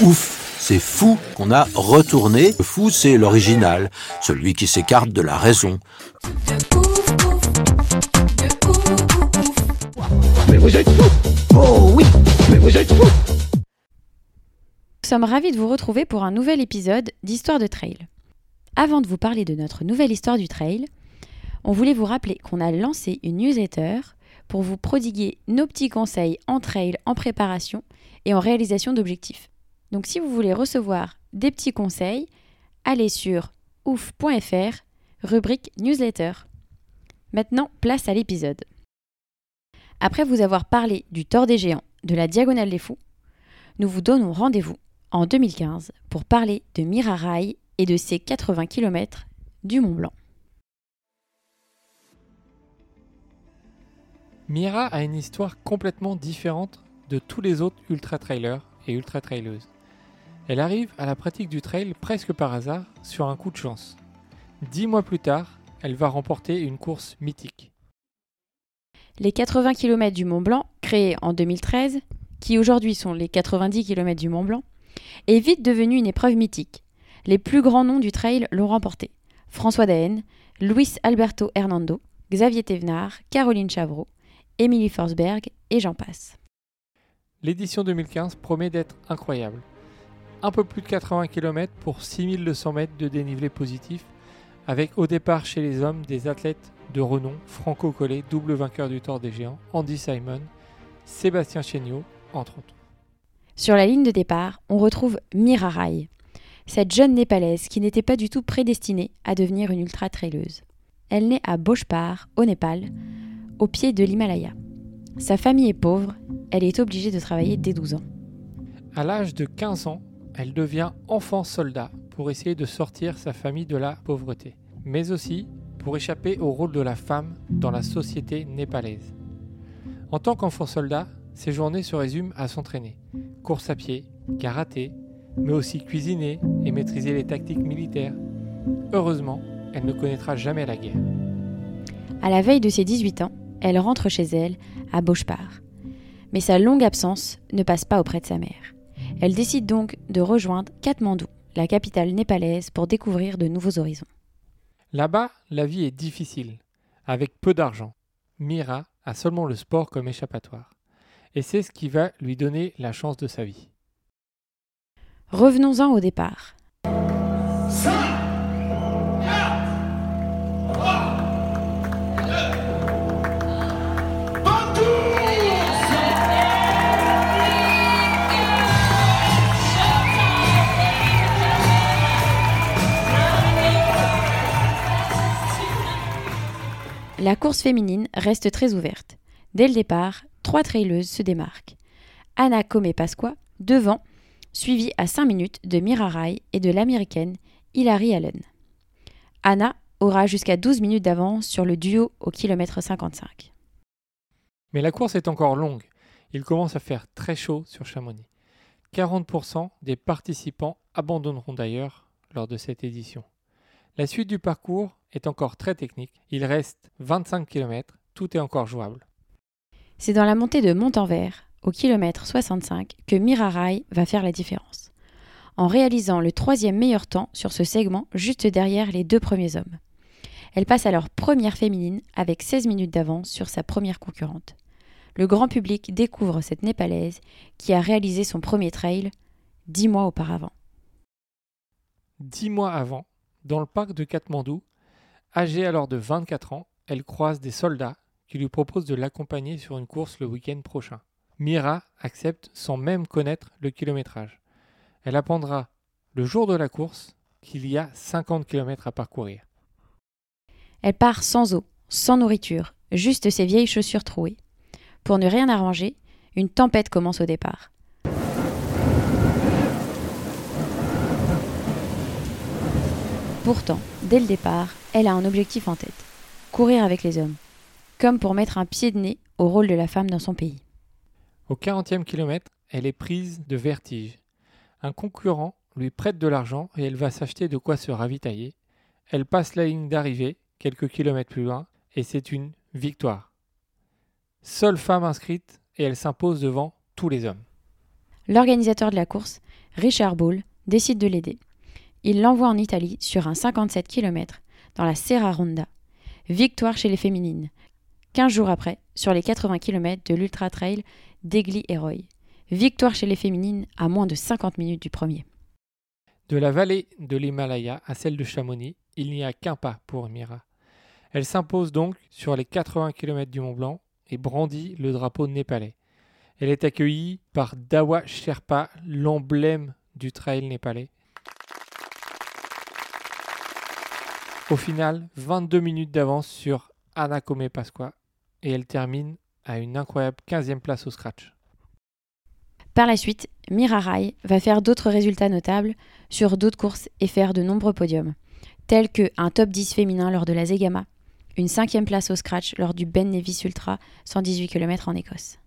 Ouf, c'est fou qu'on a retourné. Le fou, c'est l'original, celui qui s'écarte de la raison. Nous sommes ravis de vous retrouver pour un nouvel épisode d'Histoire de Trail. Avant de vous parler de notre nouvelle histoire du trail, on voulait vous rappeler qu'on a lancé une newsletter pour vous prodiguer nos petits conseils en trail, en préparation et en réalisation d'objectifs. Donc si vous voulez recevoir des petits conseils, allez sur ouf.fr, rubrique newsletter. Maintenant, place à l'épisode. Après vous avoir parlé du tort des géants, de la diagonale des fous, nous vous donnons rendez-vous en 2015 pour parler de Mirarai et de ses 80 km du Mont Blanc. Mira a une histoire complètement différente de tous les autres ultra-trailers et ultra-traileuses. Elle arrive à la pratique du trail presque par hasard sur un coup de chance. Dix mois plus tard, elle va remporter une course mythique. Les 80 km du Mont Blanc, créés en 2013, qui aujourd'hui sont les 90 km du Mont Blanc, est vite devenue une épreuve mythique. Les plus grands noms du trail l'ont remporté. François Daen, Luis Alberto Hernando, Xavier Thévenard, Caroline Chavreau, Émilie Forsberg et j'en passe. L'édition 2015 promet d'être incroyable. Un peu plus de 80 km pour 6200 mètres de dénivelé positif, avec au départ chez les hommes des athlètes de renom, Franco Collet, double vainqueur du Tour des Géants, Andy Simon, Sébastien Chéniaud, entre autres. Sur la ligne de départ, on retrouve Mirarai, cette jeune népalaise qui n'était pas du tout prédestinée à devenir une ultra-traileuse. Elle naît à Bhojpar, au Népal, au pied de l'Himalaya. Sa famille est pauvre, elle est obligée de travailler dès 12 ans. À l'âge de 15 ans, elle devient enfant soldat pour essayer de sortir sa famille de la pauvreté, mais aussi pour échapper au rôle de la femme dans la société népalaise. En tant qu'enfant soldat, ses journées se résument à s'entraîner. Course à pied, karaté, mais aussi cuisiner et maîtriser les tactiques militaires. Heureusement, elle ne connaîtra jamais la guerre. À la veille de ses 18 ans, elle rentre chez elle, à Bhojpar. Mais sa longue absence ne passe pas auprès de sa mère. Elle décide donc de rejoindre Katmandou, la capitale népalaise, pour découvrir de nouveaux horizons. Là-bas, la vie est difficile, avec peu d'argent. Mira a seulement le sport comme échappatoire. Et c'est ce qui va lui donner la chance de sa vie. Revenons-en au départ. La course féminine reste très ouverte. Dès le départ, trois traileuses se démarquent. Anna Comé Pasqua, devant, suivie à 5 minutes de Mirarai et de l'américaine Hilary Allen. Anna aura jusqu'à 12 minutes d'avance sur le duo au kilomètre 55. Mais la course est encore longue. Il commence à faire très chaud sur Chamonix. 40% des participants abandonneront d'ailleurs lors de cette édition. La suite du parcours est encore très technique. Il reste 25 km, tout est encore jouable. C'est dans la montée de Montanvert, au kilomètre 65, que Mirarai va faire la différence, en réalisant le troisième meilleur temps sur ce segment juste derrière les deux premiers hommes. Elle passe alors première féminine avec 16 minutes d'avance sur sa première concurrente. Le grand public découvre cette Népalaise qui a réalisé son premier trail dix mois auparavant. Dix mois avant, dans le parc de Katmandou, âgée alors de 24 ans, elle croise des soldats qui lui proposent de l'accompagner sur une course le week-end prochain. Mira accepte sans même connaître le kilométrage. Elle apprendra le jour de la course qu'il y a 50 km à parcourir. Elle part sans eau, sans nourriture, juste ses vieilles chaussures trouées. Pour ne rien arranger, une tempête commence au départ. Pourtant, dès le départ, elle a un objectif en tête courir avec les hommes, comme pour mettre un pied de nez au rôle de la femme dans son pays. Au 40e kilomètre, elle est prise de vertige. Un concurrent lui prête de l'argent et elle va s'acheter de quoi se ravitailler. Elle passe la ligne d'arrivée, quelques kilomètres plus loin, et c'est une victoire. Seule femme inscrite et elle s'impose devant tous les hommes. L'organisateur de la course, Richard Ball, décide de l'aider. Il l'envoie en Italie sur un 57 km dans la Serra Ronda. Victoire chez les féminines. 15 jours après, sur les 80 km de l'Ultra Trail d'Egli Roy. Victoire chez les féminines à moins de 50 minutes du premier. De la vallée de l'Himalaya à celle de Chamonix, il n'y a qu'un pas pour Mira. Elle s'impose donc sur les 80 km du Mont Blanc et brandit le drapeau népalais. Elle est accueillie par Dawa Sherpa, l'emblème du trail népalais. Au final, 22 minutes d'avance sur Anakome Pasqua et elle termine à une incroyable 15e place au scratch. Par la suite, Mira Rai va faire d'autres résultats notables sur d'autres courses et faire de nombreux podiums, tels que un top 10 féminin lors de la Zegama, une cinquième place au scratch lors du Ben Nevis Ultra 118 km en Écosse.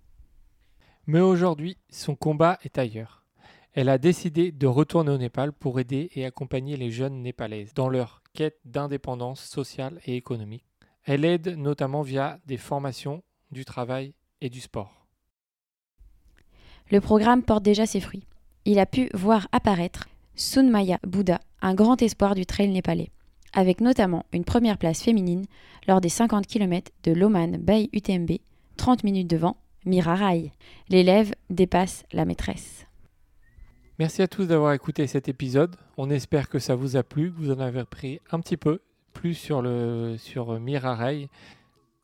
Mais aujourd'hui, son combat est ailleurs. Elle a décidé de retourner au Népal pour aider et accompagner les jeunes népalaises dans leur quête d'indépendance sociale et économique. Elle aide notamment via des formations, du travail et du sport. Le programme porte déjà ses fruits. Il a pu voir apparaître Sunmaya Bouddha, un grand espoir du trail népalais, avec notamment une première place féminine lors des 50 km de l'Oman Bay UTMB, 30 minutes devant Mira Rai. L'élève dépasse la maîtresse. Merci à tous d'avoir écouté cet épisode. On espère que ça vous a plu, que vous en avez appris un petit peu plus sur, le, sur Mira Rai.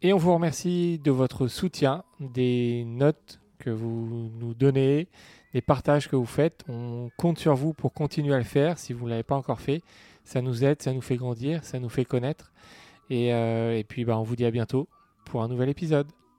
Et on vous remercie de votre soutien, des notes que vous nous donnez, des partages que vous faites. On compte sur vous pour continuer à le faire si vous ne l'avez pas encore fait. Ça nous aide, ça nous fait grandir, ça nous fait connaître. Et, euh, puis bah, on vous dit à bientôt pour un nouvel épisode.